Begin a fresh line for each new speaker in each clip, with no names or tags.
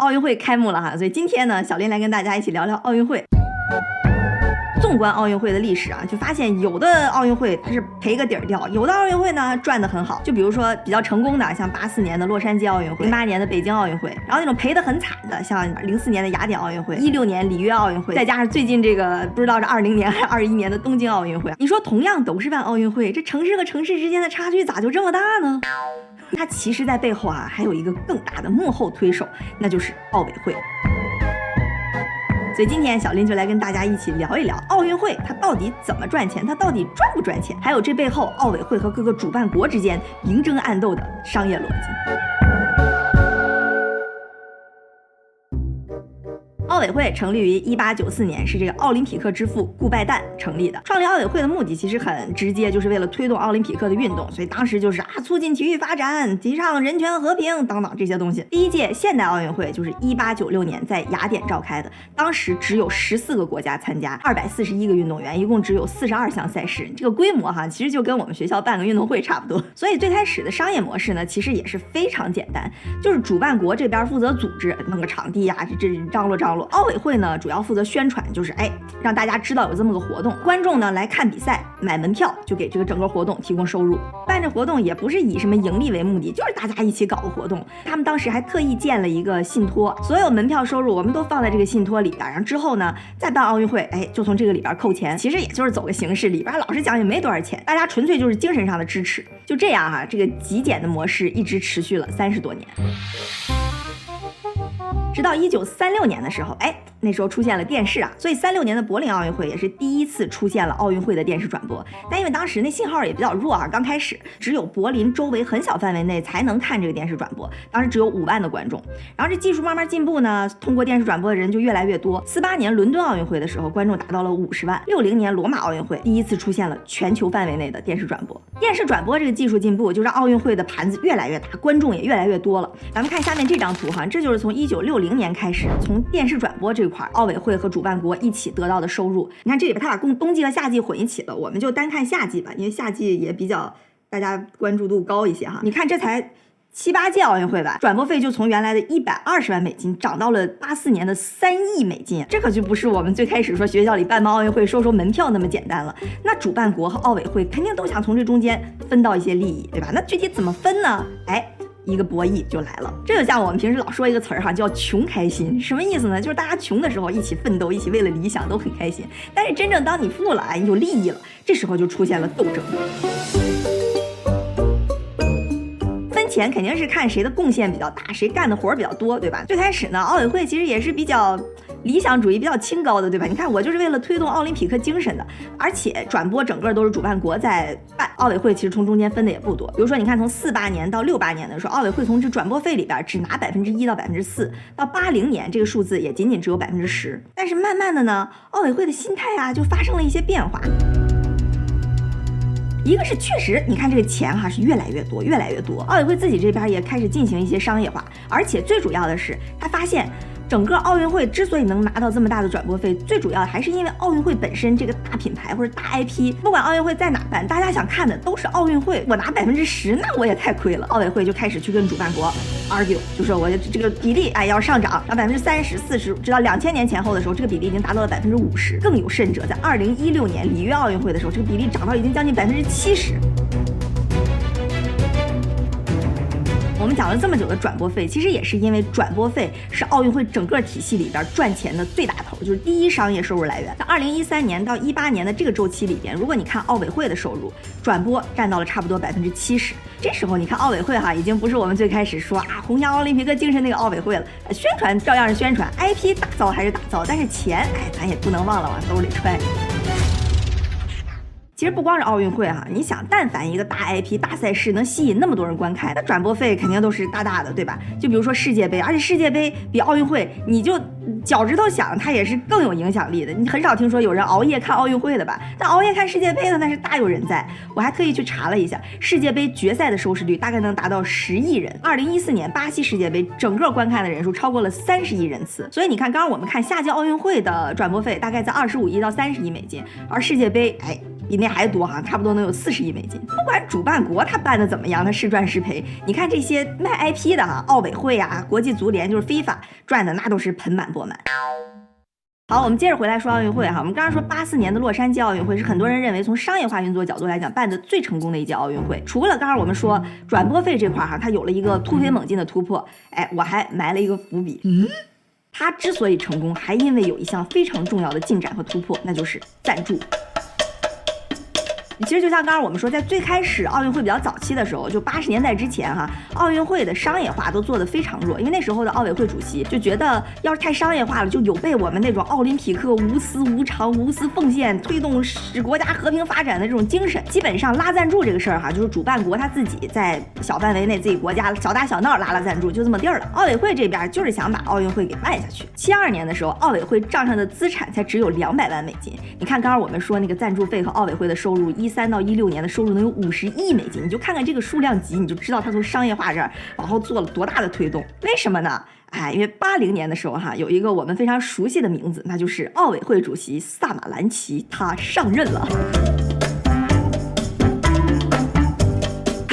奥运会开幕了哈，所以今天呢，小林来跟大家一起聊聊奥运会。纵观奥运会的历史啊，就发现有的奥运会它是赔个底儿掉，有的奥运会呢赚得很好。就比如说比较成功的，像八四年的洛杉矶奥运会，零八年的北京奥运会，然后那种赔得很惨的，像零四年的雅典奥运会，一六年里约奥运会，再加上最近这个不知道是二零年还是二一年的东京奥运会。你说同样都是办奥运会，这城市和城市之间的差距咋就这么大呢？它其实，在背后啊，还有一个更大的幕后推手，那就是奥委会。所以今天小林就来跟大家一起聊一聊奥运会，它到底怎么赚钱，它到底赚不赚钱，还有这背后奥委会和各个主办国之间明争暗斗的商业逻辑。委会成立于一八九四年，是这个奥林匹克之父顾拜旦成立的。创立奥委会的目的其实很直接，就是为了推动奥林匹克的运动。所以当时就是啊，促进体育发展，提倡人权和平等等这些东西。第一届现代奥运会就是一八九六年在雅典召开的，当时只有十四个国家参加，二百四十一个运动员，一共只有四十二项赛事，这个规模哈，其实就跟我们学校办个运动会差不多。所以最开始的商业模式呢，其实也是非常简单，就是主办国这边负责组织，弄个场地呀，这这张罗张罗。奥委会呢，主要负责宣传，就是哎，让大家知道有这么个活动，观众呢来看比赛，买门票就给这个整个活动提供收入。办这活动也不是以什么盈利为目的，就是大家一起搞个活动。他们当时还特意建了一个信托，所有门票收入我们都放在这个信托里边，然后之后呢再办奥运会，哎，就从这个里边扣钱。其实也就是走个形式，里边老实讲也没多少钱，大家纯粹就是精神上的支持。就这样哈，这个极简的模式一直持续了三十多年。直到一九三六年的时候，哎，那时候出现了电视啊，所以三六年的柏林奥运会也是第一次出现了奥运会的电视转播。但因为当时那信号也比较弱啊，刚开始只有柏林周围很小范围内才能看这个电视转播，当时只有五万的观众。然后这技术慢慢进步呢，通过电视转播的人就越来越多。四八年伦敦奥运会的时候，观众达到了五十万。六零年罗马奥运会第一次出现了全球范围内的电视转播。电视转播这个技术进步，就让奥运会的盘子越来越大，观众也越来越多了。咱们看下面这张图哈，这就是从一九六零明年开始，从电视转播这块，奥委会和主办国一起得到的收入。你看这里边，他把冬冬季和夏季混一起了，我们就单看夏季吧，因为夏季也比较大家关注度高一些哈。你看这才七八届奥运会吧，转播费就从原来的一百二十万美金涨到了八四年的三亿美金，这可就不是我们最开始说学校里办办奥运会收收门票那么简单了。那主办国和奥委会肯定都想从这中间分到一些利益，对吧？那具体怎么分呢？哎。一个博弈就来了，这就像我们平时老说一个词儿哈，叫穷开心，什么意思呢？就是大家穷的时候一起奋斗，一起为了理想都很开心。但是真正当你富了，哎，有利益了，这时候就出现了斗争。分钱肯定是看谁的贡献比较大，谁干的活儿比较多，对吧？最开始呢，奥委会其实也是比较。理想主义比较清高的，对吧？你看我就是为了推动奥林匹克精神的，而且转播整个都是主办国在办，奥委会其实从中间分的也不多。比如说，你看从四八年到六八年的时候，奥委会从这转播费里边只拿百分之一到百分之四，到八零年这个数字也仅仅只有百分之十。但是慢慢的呢，奥委会的心态啊就发生了一些变化。一个是确实，你看这个钱哈是越来越多，越来越多。奥委会自己这边也开始进行一些商业化，而且最主要的是，他发现。整个奥运会之所以能拿到这么大的转播费，最主要还是因为奥运会本身这个大品牌或者大 IP，不管奥运会在哪办，大家想看的都是奥运会。我拿百分之十，那我也太亏了。奥委会就开始去跟主办国 argue，就说我这个比例哎要上涨，让百分之三十、四十，直到两千年前后的时候，这个比例已经达到了百分之五十。更有甚者，在二零一六年里约奥运会的时候，这个比例涨到已经将近百分之七十。我们讲了这么久的转播费，其实也是因为转播费是奥运会整个体系里边赚钱的最大头，就是第一商业收入来源。在二零一三年到一八年的这个周期里边，如果你看奥委会的收入，转播占到了差不多百分之七十。这时候你看奥委会哈，已经不是我们最开始说啊弘扬奥林匹克精神那个奥委会了，宣传照样是宣传，IP 打造还是打造，但是钱哎，咱也不能忘了往兜里揣。其实不光是奥运会哈，你想，但凡一个大 IP、大赛事能吸引那么多人观看，那转播费肯定都是大大的，对吧？就比如说世界杯，而且世界杯比奥运会，你就脚趾头想，它也是更有影响力的。你很少听说有人熬夜看奥运会的吧？但熬夜看世界杯的那是大有人在。我还特意去查了一下，世界杯决赛的收视率大概能达到十亿人。二零一四年巴西世界杯整个观看的人数超过了三十亿人次。所以你看，刚刚我们看夏季奥运会的转播费大概在二十五亿到三十亿美金，而世界杯，哎。比那还多哈，差不多能有四十亿美金。不管主办国他办的怎么样，他是赚是赔，你看这些卖 IP 的哈，奥委会啊，国际足联就是非法赚的那都是盆满钵满。好，我们接着回来说奥运会哈。我们刚刚说八四年的洛杉矶奥运会是很多人认为从商业化运作角度来讲办的最成功的一届奥运会。除了刚刚我们说转播费这块哈，它有了一个突飞猛进的突破。哎，我还埋了一个伏笔。嗯，它之所以成功，还因为有一项非常重要的进展和突破，那就是赞助。其实就像刚刚我们说，在最开始奥运会比较早期的时候，就八十年代之前哈，奥运会的商业化都做得非常弱，因为那时候的奥委会主席就觉得，要是太商业化了，就有悖我们那种奥林匹克无私无偿、无私奉献、推动使国家和平发展的这种精神。基本上拉赞助这个事儿哈，就是主办国他自己在小范围内自己国家小打小闹拉拉赞助，就这么地儿了。奥委会这边就是想把奥运会给办下去。七二年的时候，奥委会账上的资产才只有两百万美金。你看刚刚我们说那个赞助费和奥委会的收入一。三到一六年的收入能有五十亿美金，你就看看这个数量级，你就知道他从商业化这儿往后做了多大的推动。为什么呢？哎，因为八零年的时候哈，有一个我们非常熟悉的名字，那就是奥委会主席萨马兰奇，他上任了。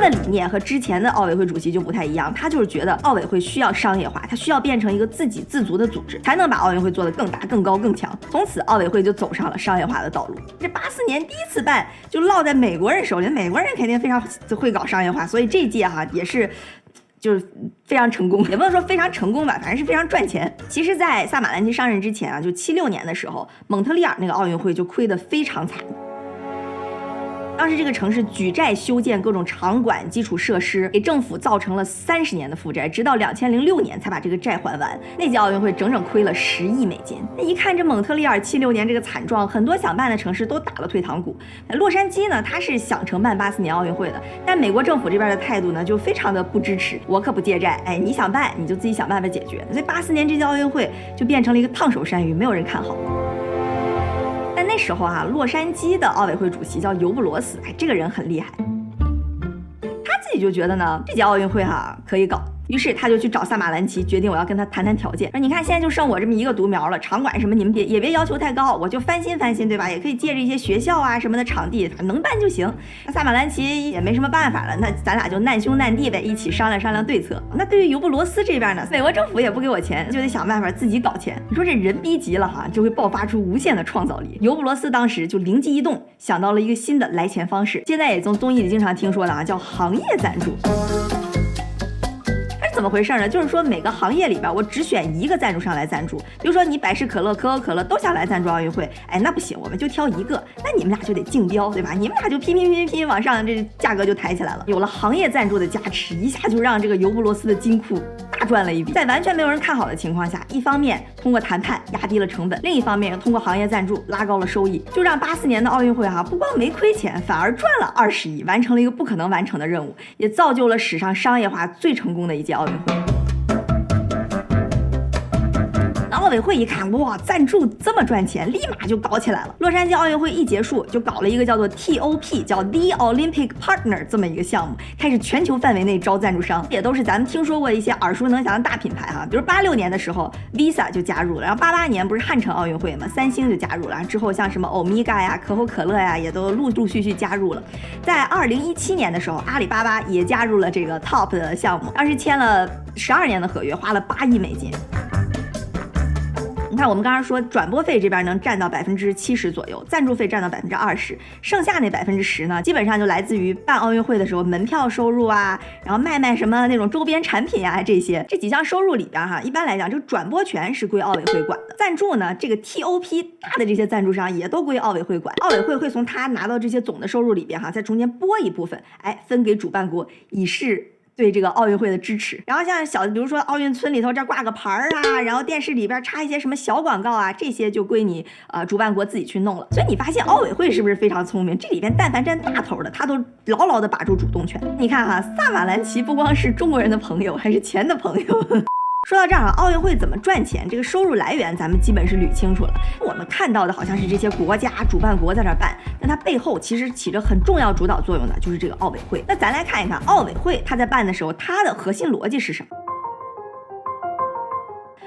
他的理念和之前的奥委会主席就不太一样，他就是觉得奥委会需要商业化，他需要变成一个自给自足的组织，才能把奥运会做得更大、更高、更强。从此，奥委会就走上了商业化的道路。这八四年第一次办就落在美国人手里，美国人肯定非常会搞商业化，所以这届哈也是就是非常成功，也不能说非常成功吧，反正是非常赚钱。其实，在萨马兰奇上任之前啊，就七六年的时候，蒙特利尔那个奥运会就亏得非常惨。当时这个城市举债修建各种场馆、基础设施，给政府造成了三十年的负债，直到两千零六年才把这个债还完。那届奥运会整整亏了十亿美金。那一看这蒙特利尔七六年这个惨状，很多想办的城市都打了退堂鼓。洛杉矶呢，他是想承办八四年奥运会的，但美国政府这边的态度呢，就非常的不支持。我可不借债，哎，你想办你就自己想办法解决。所以八四年这届奥运会就变成了一个烫手山芋，没有人看好。时候啊，洛杉矶的奥委会主席叫尤布罗斯，哎，这个人很厉害，他自己就觉得呢，这届奥运会哈可以搞。于是他就去找萨马兰奇，决定我要跟他谈谈条件。说你看现在就剩我这么一个独苗了，场馆什么你们别也别要求太高，我就翻新翻新，对吧？也可以借着一些学校啊什么的场地，能办就行。那萨马兰奇也没什么办法了，那咱俩就难兄难弟呗，一起商量商量对策。那对于尤布罗斯这边呢，美国政府也不给我钱，就得想办法自己搞钱。你说这人逼急了哈，就会爆发出无限的创造力。尤布罗斯当时就灵机一动，想到了一个新的来钱方式，现在也从综艺里经常听说的啊，叫行业赞助。怎么回事呢？就是说每个行业里边，我只选一个赞助商来赞助。比如说你百事可乐、可口可乐都想来赞助奥运会，哎，那不行，我们就挑一个。那你们俩就得竞标，对吧？你们俩就拼拼拼拼往上，这价格就抬起来了。有了行业赞助的加持，一下就让这个尤布罗斯的金库大赚了一笔。在完全没有人看好的情况下，一方面通过谈判压低了成本，另一方面又通过行业赞助拉高了收益，就让八四年的奥运会哈不光没亏钱，反而赚了二十亿，完成了一个不可能完成的任务，也造就了史上商业化最成功的一届奥运奥委会一看，哇，赞助这么赚钱，立马就搞起来了。洛杉矶奥运会一结束，就搞了一个叫做 TOP，叫 The Olympic Partner 这么一个项目，开始全球范围内招赞助商，也都是咱们听说过一些耳熟能详的大品牌哈。比如八六年的时候，Visa 就加入了，然后八八年不是汉城奥运会嘛，三星就加入了，之后像什么欧米伽呀、可口可乐呀，也都陆陆续续加入了。在二零一七年的时候，阿里巴巴也加入了这个 Top 的项目，当时签了十二年的合约，花了八亿美金。你看，我们刚刚说转播费这边能占到百分之七十左右，赞助费占到百分之二十，剩下那百分之十呢，基本上就来自于办奥运会的时候门票收入啊，然后卖卖什么那种周边产品啊这些。这几项收入里边哈，一般来讲，这个转播权是归奥委会管的，赞助呢，这个 TOP 大的这些赞助商也都归奥委会管，奥委会会从他拿到这些总的收入里边哈，在中间拨一部分，哎，分给主办国以示。对这个奥运会的支持，然后像小，比如说奥运村里头这挂个牌儿啊，然后电视里边插一些什么小广告啊，这些就归你呃主办国自己去弄了。所以你发现奥委会是不是非常聪明？这里边但凡占大头的，他都牢牢的把住主动权。你看哈，萨马兰奇不光是中国人的朋友，还是钱的朋友。说到这儿啊，奥运会怎么赚钱？这个收入来源咱们基本是捋清楚了。我们看到的好像是这些国家主办国在这办，那它背后其实起着很重要主导作用的，就是这个奥委会。那咱来看一看奥委会它在办的时候，它的核心逻辑是什么？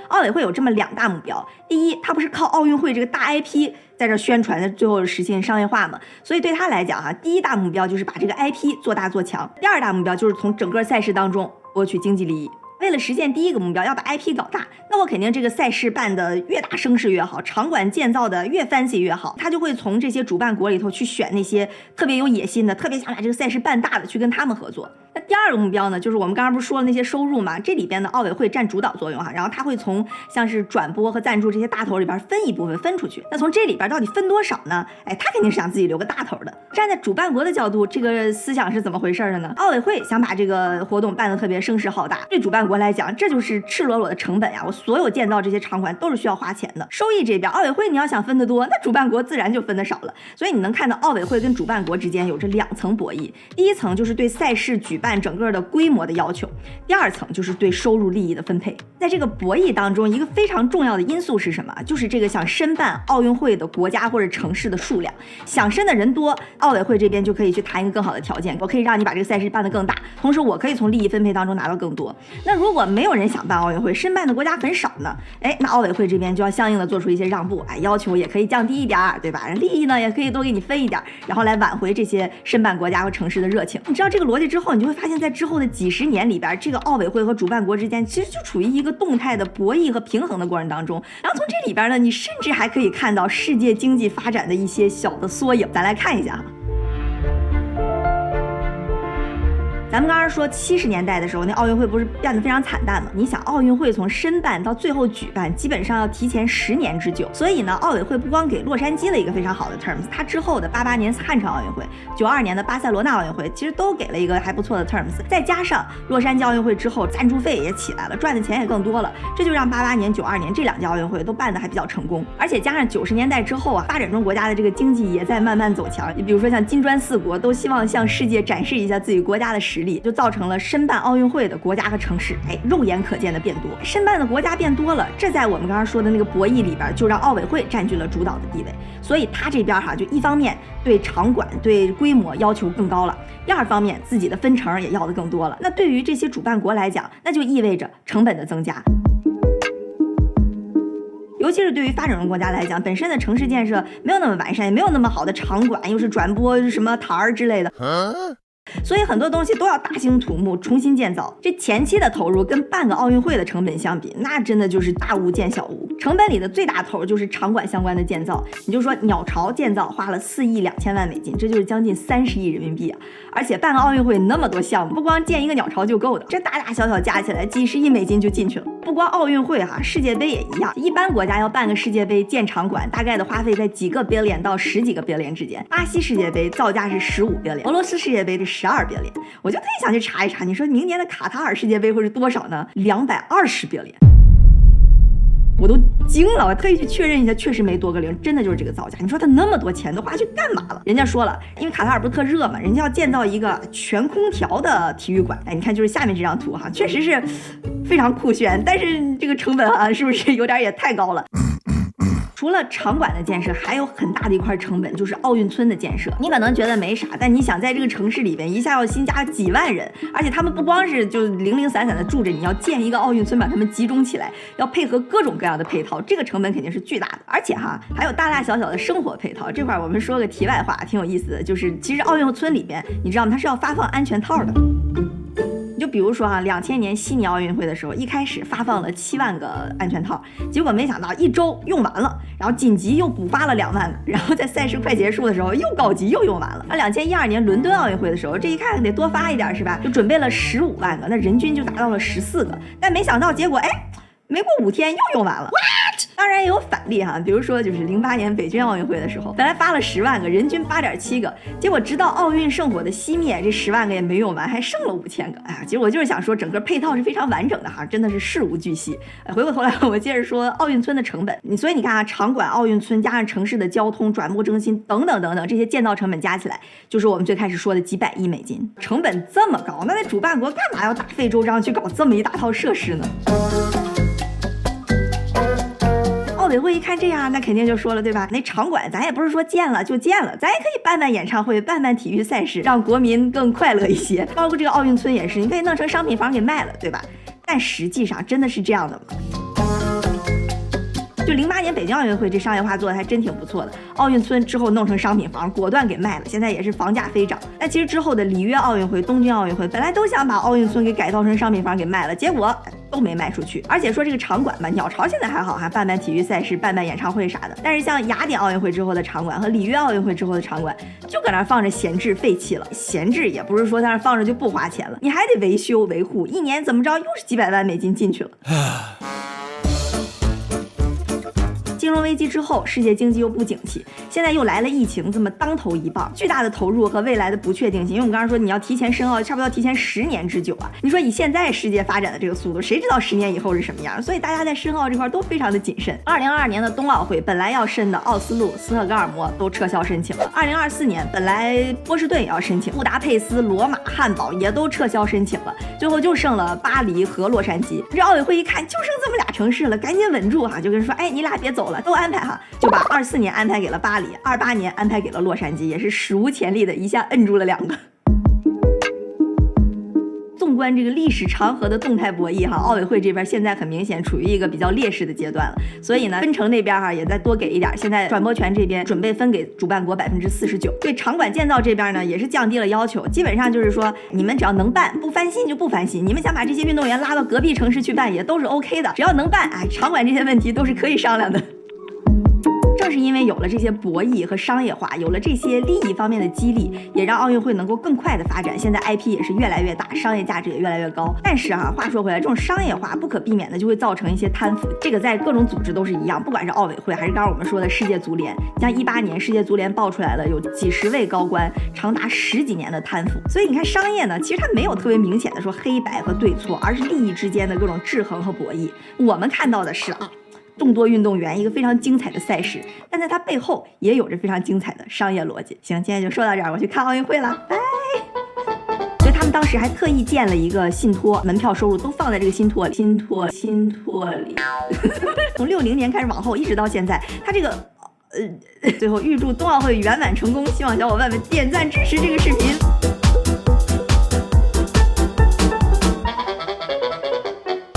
奥委会有这么两大目标：第一，它不是靠奥运会这个大 IP 在这宣传的，最后实现商业化嘛？所以对他来讲哈，第一大目标就是把这个 IP 做大做强；第二大目标就是从整个赛事当中博取经济利益。为了实现第一个目标，要把 IP 搞大，那我肯定这个赛事办的越大声势越好，场馆建造的越 fancy 越好，他就会从这些主办国里头去选那些特别有野心的、特别想把这个赛事办大的，去跟他们合作。那第二个目标呢，就是我们刚刚不是说了那些收入嘛？这里边的奥委会占主导作用哈，然后他会从像是转播和赞助这些大头里边分一部分分出去。那从这里边到底分多少呢？哎，他肯定是想自己留个大头的。站在主办国的角度，这个思想是怎么回事的呢？奥委会想把这个活动办得特别声势浩大，对主办国来讲，这就是赤裸裸的成本呀！我所有建造这些场馆都是需要花钱的，收益这边奥委会你要想分得多，那主办国自然就分得少了。所以你能看到奥委会跟主办国之间有着两层博弈，第一层就是对赛事举办整个的规。模的要求，第二层就是对收入利益的分配。在这个博弈当中，一个非常重要的因素是什么？就是这个想申办奥运会的国家或者城市的数量。想申的人多，奥委会这边就可以去谈一个更好的条件，我可以让你把这个赛事办得更大，同时我可以从利益分配当中拿到更多。那如果没有人想办奥运会，申办的国家很少呢？哎，那奥委会这边就要相应的做出一些让步，哎，要求也可以降低一点儿，对吧？利益呢也可以多给你分一点，然后来挽回这些申办国家和城市的热情。你知道这个逻辑之后，你就会发现在之后的。几十年里边，这个奥委会和主办国之间其实就处于一个动态的博弈和平衡的过程当中。然后从这里边呢，你甚至还可以看到世界经济发展的一些小的缩影。咱来看一下哈。咱们刚刚说七十年代的时候，那奥运会不是变得非常惨淡吗？你想，奥运会从申办到最后举办，基本上要提前十年之久。所以呢，奥委会不光给洛杉矶了一个非常好的 terms，它之后的八八年汉城奥运会、九二年的巴塞罗那奥运会，其实都给了一个还不错的 terms。再加上洛杉矶奥运会之后，赞助费也起来了，赚的钱也更多了，这就让八八年、九二年这两届奥运会都办得还比较成功。而且加上九十年代之后啊，发展中国家的这个经济也在慢慢走强。你比如说像金砖四国，都希望向世界展示一下自己国家的实。力就造成了申办奥运会的国家和城市，哎，肉眼可见的变多。申办的国家变多了，这在我们刚刚说的那个博弈里边，就让奥委会占据了主导的地位。所以他这边哈，就一方面对场馆、对规模要求更高了，第二方面自己的分成也要的更多了。那对于这些主办国来讲，那就意味着成本的增加。尤其是对于发展中国家来讲，本身的城市建设没有那么完善，也没有那么好的场馆，又是转播什么台儿之类的。所以很多东西都要大兴土木重新建造，这前期的投入跟半个奥运会的成本相比，那真的就是大巫见小巫。成本里的最大头就是场馆相关的建造，你就说鸟巢建造花了四亿两千万美金，这就是将近三十亿人民币啊！而且办个奥运会那么多项目，不光建一个鸟巢就够的，这大大小小加起来几十亿美金就进去了。不光奥运会哈，世界杯也一样，一般国家要办个世界杯建场馆，大概的花费在几个 billion 到十几个 billion 之间。巴西世界杯造价是十五 billion，俄罗斯世界杯是十二 billion，我就特别想去查一查，你说明年的卡塔尔世界杯会是多少呢？两百二十 billion。我都惊了，我特意去确认一下，确实没多个零，真的就是这个造价。你说他那么多钱都花去干嘛了？人家说了，因为卡塔尔不是特热嘛，人家要建造一个全空调的体育馆。哎，你看就是下面这张图哈，确实是非常酷炫，但是这个成本啊，是不是有点也太高了？除了场馆的建设，还有很大的一块成本，就是奥运村的建设。你可能觉得没啥，但你想在这个城市里边一下要新加几万人，而且他们不光是就零零散散的住着，你要建一个奥运村，把他们集中起来，要配合各种各样的配套，这个成本肯定是巨大的。而且哈，还有大大小小的生活配套。这块我们说个题外话，挺有意思的，就是其实奥运村里边，你知道吗？它是要发放安全套的。就比如说哈，两千年悉尼奥运会的时候，一开始发放了七万个安全套，结果没想到一周用完了，然后紧急又补发了两万个，然后在赛事快结束的时候又告急又用完了。那两千一二年伦敦奥运会的时候，这一看得多发一点是吧？就准备了十五万个，那人均就达到了十四个，但没想到结果哎，没过五天又用完了。当然也有反例哈，比如说就是零八年北京奥运会的时候，本来发了十万个，人均八点七个，结果直到奥运圣火的熄灭，这十万个也没用完，还剩了五千个。哎呀，其实我就是想说，整个配套是非常完整的哈，真的是事无巨细。回过头来，我接着说奥运村的成本，你所以你看啊，场馆、奥运村加上城市的交通、转播中心等等等等这些建造成本加起来，就是我们最开始说的几百亿美金，成本这么高，那那主办国干嘛要大费周章去搞这么一大套设施呢？委会一看这样，那肯定就说了，对吧？那场馆咱也不是说建了就建了，咱也可以办办演唱会，办办体育赛事，让国民更快乐一些。包括这个奥运村也是，你可以弄成商品房给卖了，对吧？但实际上真的是这样的吗？就零八年北京奥运会这商业化做的还真挺不错的，奥运村之后弄成商品房，果断给卖了，现在也是房价飞涨。那其实之后的里约奥运会、东京奥运会本来都想把奥运村给改造成商品房给卖了，结果都没卖出去。而且说这个场馆吧，鸟巢现在还好，哈办办体育赛事、办办演唱会啥的。但是像雅典奥运会之后的场馆和里约奥运会之后的场馆，就搁那放着闲置废弃了。闲置也不是说在那放着就不花钱了，你还得维修维护，一年怎么着又是几百万美金进去了。金融危机之后，世界经济又不景气，现在又来了疫情，这么当头一棒，巨大的投入和未来的不确定性。因为我们刚刚说你要提前申奥，差不多提前十年之久啊。你说以现在世界发展的这个速度，谁知道十年以后是什么样？所以大家在申奥这块都非常的谨慎。二零二二年的冬奥会本来要申的奥斯陆、斯特哥尔摩都撤销申请了。二零二四年本来波士顿也要申请，布达佩斯、罗马、汉堡也都撤销申请了，最后就剩了巴黎和洛杉矶。这奥委会一看就剩这么俩城市了，赶紧稳住哈，就跟人说，哎，你俩别走都安排哈，就把二四年安排给了巴黎，二八年安排给了洛杉矶，也是史无前例的一下摁住了两个。纵观这个历史长河的动态博弈哈，奥委会这边现在很明显处于一个比较劣势的阶段了，所以呢，分成那边哈也再多给一点，现在转播权这边准备分给主办国百分之四十九，对场馆建造这边呢也是降低了要求，基本上就是说你们只要能办，不翻新就不翻新，你们想把这些运动员拉到隔壁城市去办也都是 OK 的，只要能办，哎，场馆这些问题都是可以商量的。是因为有了这些博弈和商业化，有了这些利益方面的激励，也让奥运会能够更快的发展。现在 IP 也是越来越大，商业价值也越来越高。但是哈，话说回来，这种商业化不可避免的就会造成一些贪腐。这个在各种组织都是一样，不管是奥委会还是刚刚我们说的世界足联，像一八年世界足联爆出来了有几十位高官长达十几年的贪腐。所以你看，商业呢，其实它没有特别明显的说黑白和对错，而是利益之间的各种制衡和博弈。我们看到的是啊。众多运动员，一个非常精彩的赛事，但在它背后也有着非常精彩的商业逻辑。行，今天就说到这儿，我去看奥运会了，拜。所以他们当时还特意建了一个信托，门票收入都放在这个信托、信托、信托里。从六零年开始往后，一直到现在，他这个呃，最后预祝冬奥会圆满成功，希望小伙伴们点赞支持这个视频。